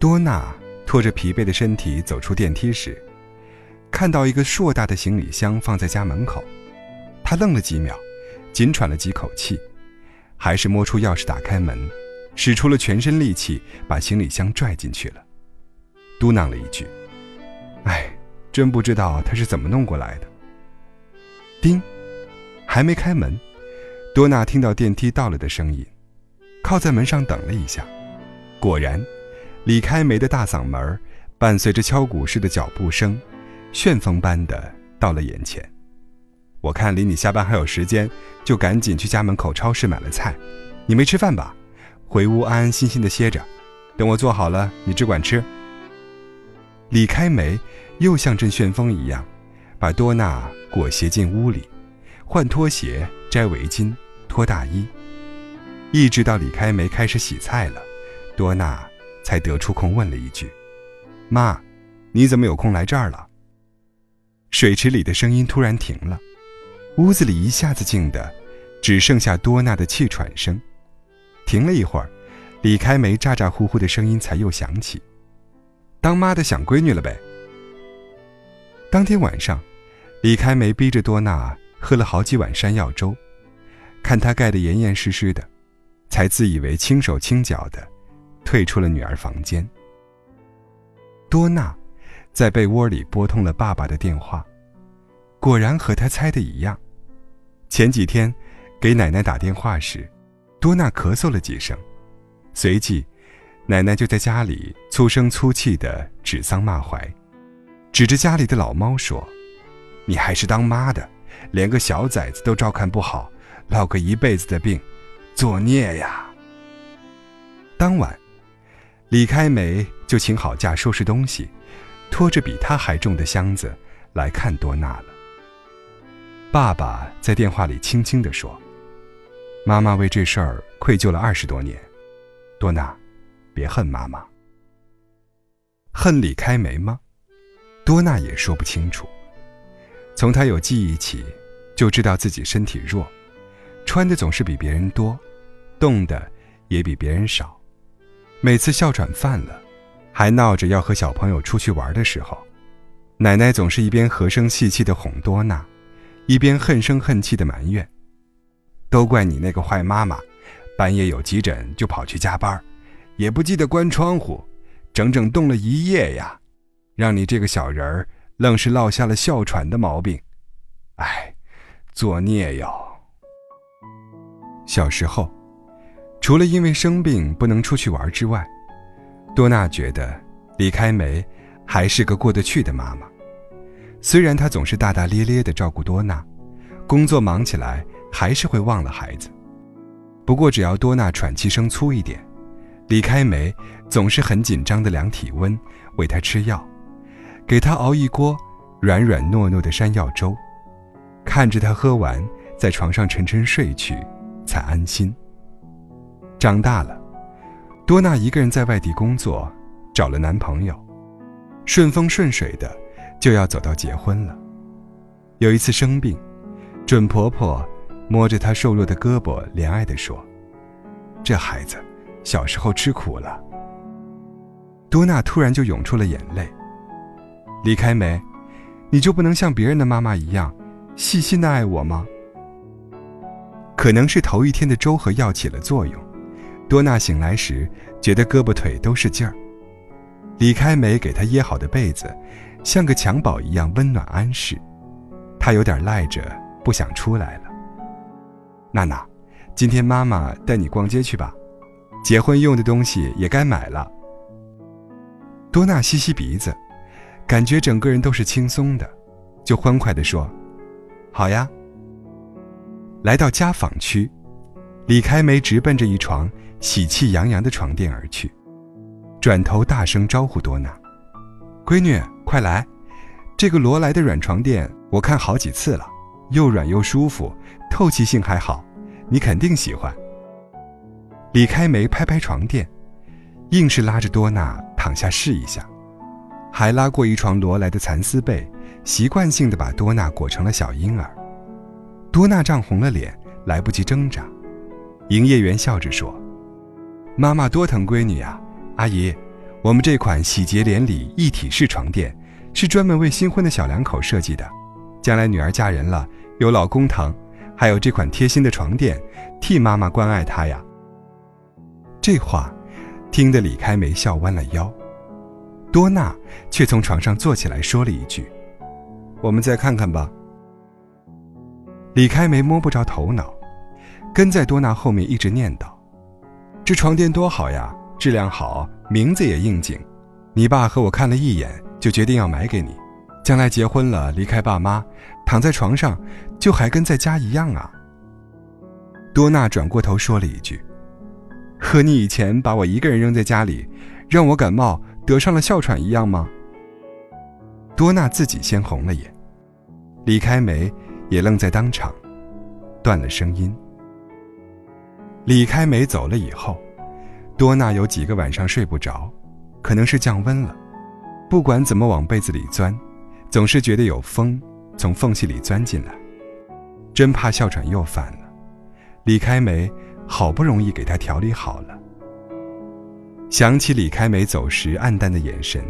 多娜拖着疲惫的身体走出电梯时，看到一个硕大的行李箱放在家门口，她愣了几秒，紧喘了几口气，还是摸出钥匙打开门，使出了全身力气把行李箱拽进去了，嘟囔了一句：“哎，真不知道他是怎么弄过来的。”叮，还没开门，多娜听到电梯到了的声音，靠在门上等了一下，果然，李开梅的大嗓门伴随着敲鼓似的脚步声，旋风般的到了眼前。我看离你下班还有时间，就赶紧去家门口超市买了菜。你没吃饭吧？回屋安安心心的歇着，等我做好了，你只管吃。李开梅又像阵旋风一样，把多娜。裹挟进屋里，换拖鞋、摘围巾、脱大衣，一直到李开梅开始洗菜了，多娜才得出空问了一句：“妈，你怎么有空来这儿了？”水池里的声音突然停了，屋子里一下子静的，只剩下多娜的气喘声。停了一会儿，李开梅咋咋呼呼的声音才又响起：“当妈的想闺女了呗。”当天晚上。李开梅逼着多娜喝了好几碗山药粥，看她盖得严严实实的，才自以为轻手轻脚的退出了女儿房间。多娜在被窝里拨通了爸爸的电话，果然和她猜的一样。前几天给奶奶打电话时，多娜咳嗽了几声，随即奶奶就在家里粗声粗气的指桑骂槐，指着家里的老猫说。你还是当妈的，连个小崽子都照看不好，落个一辈子的病，作孽呀！当晚，李开梅就请好假收拾东西，拖着比她还重的箱子来看多娜了。爸爸在电话里轻轻地说：“妈妈为这事儿愧疚了二十多年，多娜，别恨妈妈。恨李开梅吗？多娜也说不清楚。”从他有记忆起，就知道自己身体弱，穿的总是比别人多，动的也比别人少。每次哮喘犯了，还闹着要和小朋友出去玩的时候，奶奶总是一边和声细气的哄多娜，一边恨声恨气的埋怨：“都怪你那个坏妈妈，半夜有急诊就跑去加班，也不记得关窗户，整整冻了一夜呀，让你这个小人儿。”愣是落下了哮喘的毛病，哎，作孽哟！小时候，除了因为生病不能出去玩之外，多娜觉得李开梅还是个过得去的妈妈。虽然她总是大大咧咧的照顾多娜，工作忙起来还是会忘了孩子。不过只要多娜喘气声粗一点，李开梅总是很紧张的量体温，喂她吃药。给她熬一锅软软糯糯的山药粥，看着她喝完，在床上沉沉睡去，才安心。长大了，多娜一个人在外地工作，找了男朋友，顺风顺水的，就要走到结婚了。有一次生病，准婆婆摸着她瘦弱的胳膊，怜爱地说：“这孩子小时候吃苦了。”多娜突然就涌出了眼泪。李开梅，你就不能像别人的妈妈一样，细心的爱我吗？可能是头一天的粥和药起了作用，多娜醒来时觉得胳膊腿都是劲儿。李开梅给她掖好的被子，像个襁褓一样温暖安适。她有点赖着，不想出来了。娜娜，今天妈妈带你逛街去吧，结婚用的东西也该买了。多娜吸吸鼻子。感觉整个人都是轻松的，就欢快地说：“好呀。”来到家纺区，李开梅直奔着一床喜气洋洋的床垫而去，转头大声招呼多娜：“闺女，快来！这个罗莱的软床垫我看好几次了，又软又舒服，透气性还好，你肯定喜欢。”李开梅拍拍床垫，硬是拉着多娜躺下试一下。还拉过一床罗莱的蚕丝被，习惯性的把多娜裹成了小婴儿。多娜涨红了脸，来不及挣扎。营业员笑着说：“妈妈多疼闺女呀，阿姨，我们这款喜结连理一体式床垫是专门为新婚的小两口设计的，将来女儿嫁人了有老公疼，还有这款贴心的床垫替妈妈关爱她呀。这话听得李开梅笑弯了腰，多娜却从床上坐起来说了一句：“我们再看看吧。”李开梅摸不着头脑，跟在多娜后面一直念叨：“这床垫多好呀！”质量好，名字也应景。你爸和我看了一眼，就决定要买给你。将来结婚了，离开爸妈，躺在床上，就还跟在家一样啊。多娜转过头说了一句：“和你以前把我一个人扔在家里，让我感冒得上了哮喘一样吗？”多娜自己先红了眼，李开梅也愣在当场，断了声音。李开梅走了以后。多娜有几个晚上睡不着，可能是降温了。不管怎么往被子里钻，总是觉得有风从缝隙里钻进来，真怕哮喘又犯了。李开梅好不容易给她调理好了。想起李开梅走时黯淡的眼神，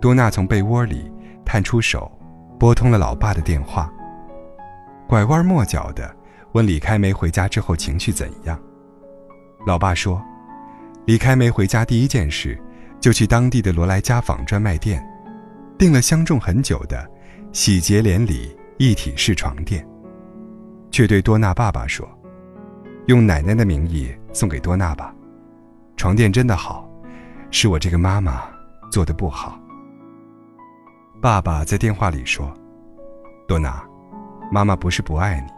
多娜从被窝里探出手，拨通了老爸的电话，拐弯抹角的问李开梅回家之后情绪怎样。老爸说。李开梅回家第一件事，就去当地的罗莱家纺专卖店，订了相中很久的喜结连理一体式床垫，却对多娜爸爸说：“用奶奶的名义送给多娜吧，床垫真的好，是我这个妈妈做的不好。”爸爸在电话里说：“多娜，妈妈不是不爱你，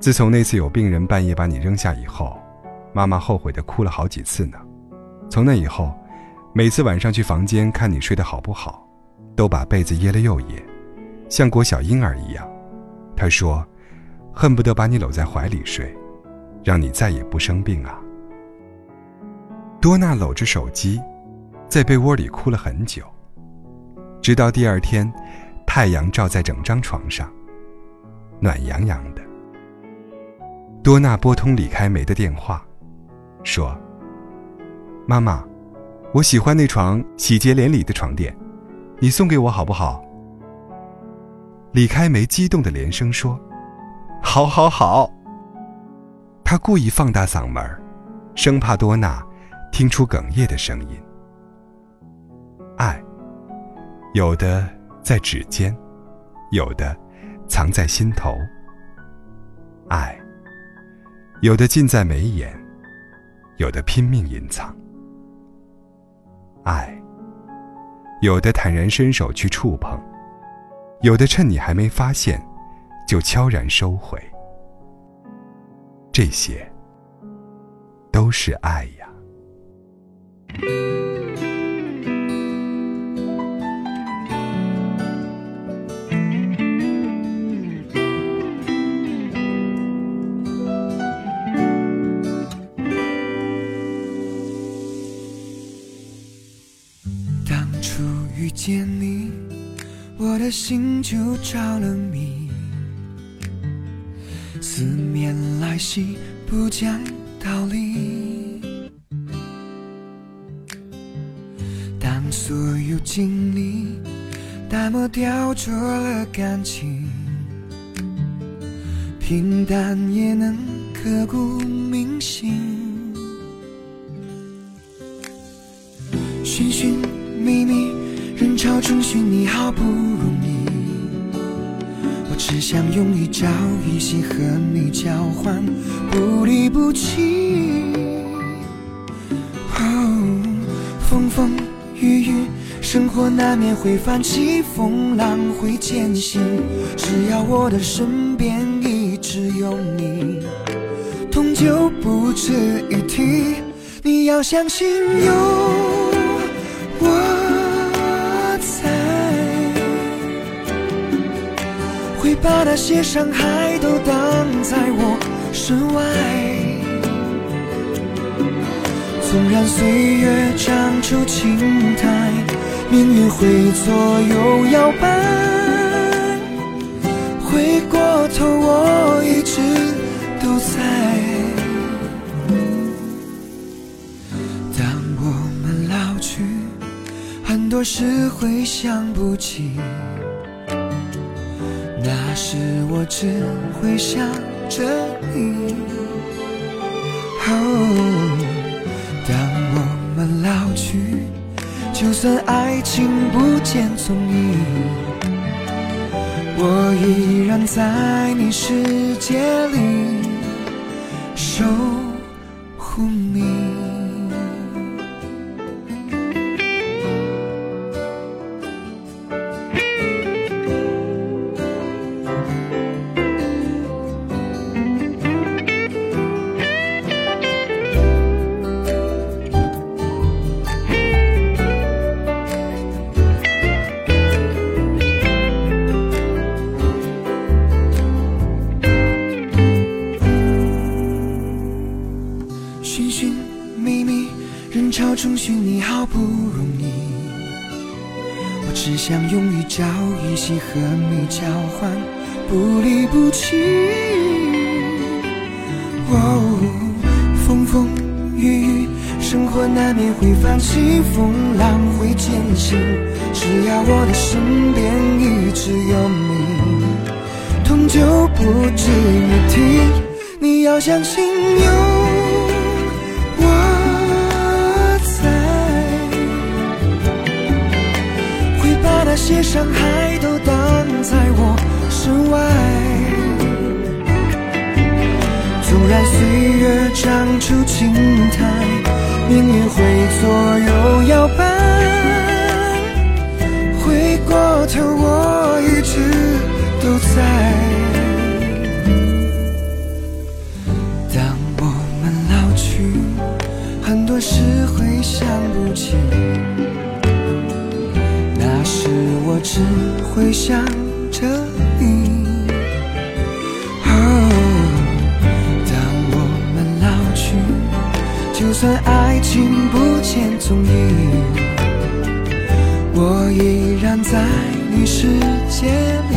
自从那次有病人半夜把你扔下以后。”妈妈后悔的哭了好几次呢。从那以后，每次晚上去房间看你睡得好不好，都把被子掖了又掖，像裹小婴儿一样。她说，恨不得把你搂在怀里睡，让你再也不生病啊。多娜搂着手机，在被窝里哭了很久，直到第二天，太阳照在整张床上，暖洋洋的。多娜拨通李开梅的电话。说：“妈妈，我喜欢那床喜结连理的床垫，你送给我好不好？”李开梅激动的连声说：“好，好，好。”他故意放大嗓门，生怕多娜听出哽咽的声音。爱，有的在指尖，有的藏在心头。爱，有的近在眉眼。有的拼命隐藏，爱；有的坦然伸手去触碰，有的趁你还没发现，就悄然收回。这些，都是爱呀。心就着了迷，思念来袭不讲道理。当所有经历打磨雕琢了感情，平淡也能刻骨铭心。寻寻觅觅。人潮中寻你好不容易，只想用一朝一夕和你交换，不离不弃。风风雨雨，生活难免会泛起风浪，会艰辛。只要我的身边一直有你，痛就不值一提。你要相信有把那些伤害都挡在我身外。纵然岁月长出青苔，命运会左右摇摆。回过头，我一直都在。当我们老去。很多事会想不起，是我只会想着你。哦，当我们老去，就算爱情不见踪影，我依然在你世界里守护你。一朝一夕和你交换，不离不弃。哦，风风雨雨，生活难免会泛起风浪，会艰辛。只要我的身边一直有你，痛就不值一提。你要相信有。那些伤害都挡在我身外。纵然岁月长出青苔，命运会左右摇摆，回过头我一直都在。当我们老去，很多事会想不起，是我只会想着你。哦，当我们老去，就算爱情不见踪影，我依然在你世界里